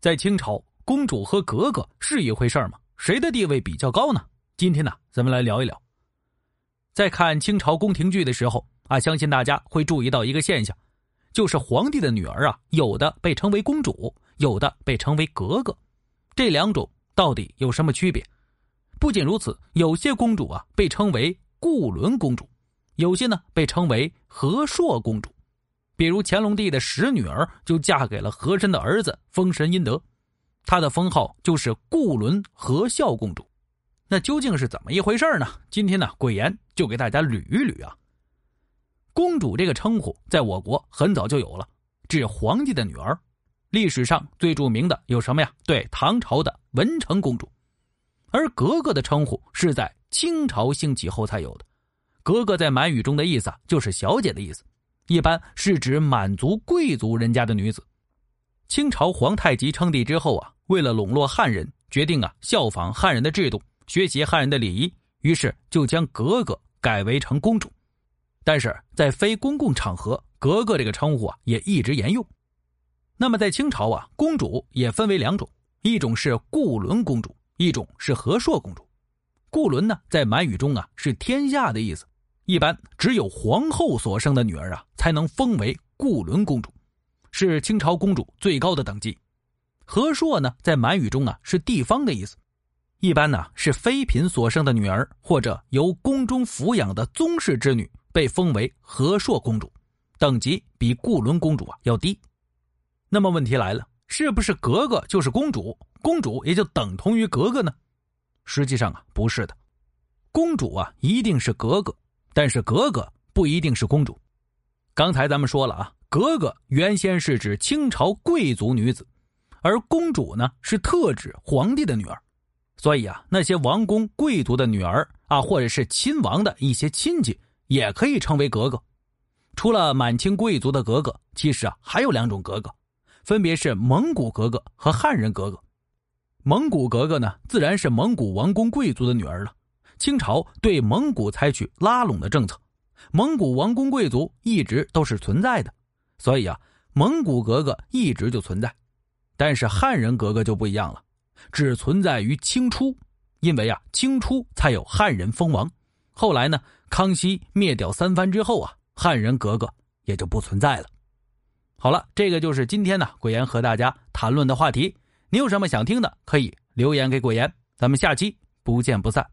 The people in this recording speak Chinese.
在清朝，公主和格格是一回事吗？谁的地位比较高呢？今天呢，咱们来聊一聊。在看清朝宫廷剧的时候啊，相信大家会注意到一个现象，就是皇帝的女儿啊，有的被称为公主，有的被称为格格，这两种到底有什么区别？不仅如此，有些公主啊被称为固伦公主，有些呢被称为和硕公主。比如乾隆帝的十女儿就嫁给了和珅的儿子封神殷德，她的封号就是固伦和孝公主。那究竟是怎么一回事呢？今天呢，鬼言就给大家捋一捋啊。公主这个称呼在我国很早就有了，指皇帝的女儿。历史上最著名的有什么呀？对，唐朝的文成公主。而格格的称呼是在清朝兴起后才有的。格格在满语中的意思就是小姐的意思。一般是指满族贵族人家的女子。清朝皇太极称帝之后啊，为了笼络汉人，决定啊效仿汉人的制度，学习汉人的礼仪，于是就将格格改为成公主。但是在非公共场合，格格这个称呼啊也一直沿用。那么在清朝啊，公主也分为两种，一种是固伦公主，一种是和硕公主。固伦呢，在满语中啊是天下的意思。一般只有皇后所生的女儿啊，才能封为固伦公主，是清朝公主最高的等级。和硕呢，在满语中啊是地方的意思，一般呢是妃嫔所生的女儿或者由宫中抚养的宗室之女被封为和硕公主，等级比固伦公主啊要低。那么问题来了，是不是格格就是公主，公主也就等同于格格呢？实际上啊不是的，公主啊一定是格格。但是格格不一定是公主。刚才咱们说了啊，格格原先是指清朝贵族女子，而公主呢是特指皇帝的女儿。所以啊，那些王公贵族的女儿啊，或者是亲王的一些亲戚，也可以称为格格。除了满清贵族的格格，其实啊还有两种格格，分别是蒙古格格和汉人格格。蒙古格格呢，自然是蒙古王公贵族的女儿了。清朝对蒙古采取拉拢的政策，蒙古王公贵族一直都是存在的，所以啊，蒙古格格一直就存在。但是汉人格格就不一样了，只存在于清初，因为啊，清初才有汉人封王。后来呢，康熙灭掉三藩之后啊，汉人格格也就不存在了。好了，这个就是今天呢，鬼言和大家谈论的话题。你有什么想听的，可以留言给鬼言，咱们下期不见不散。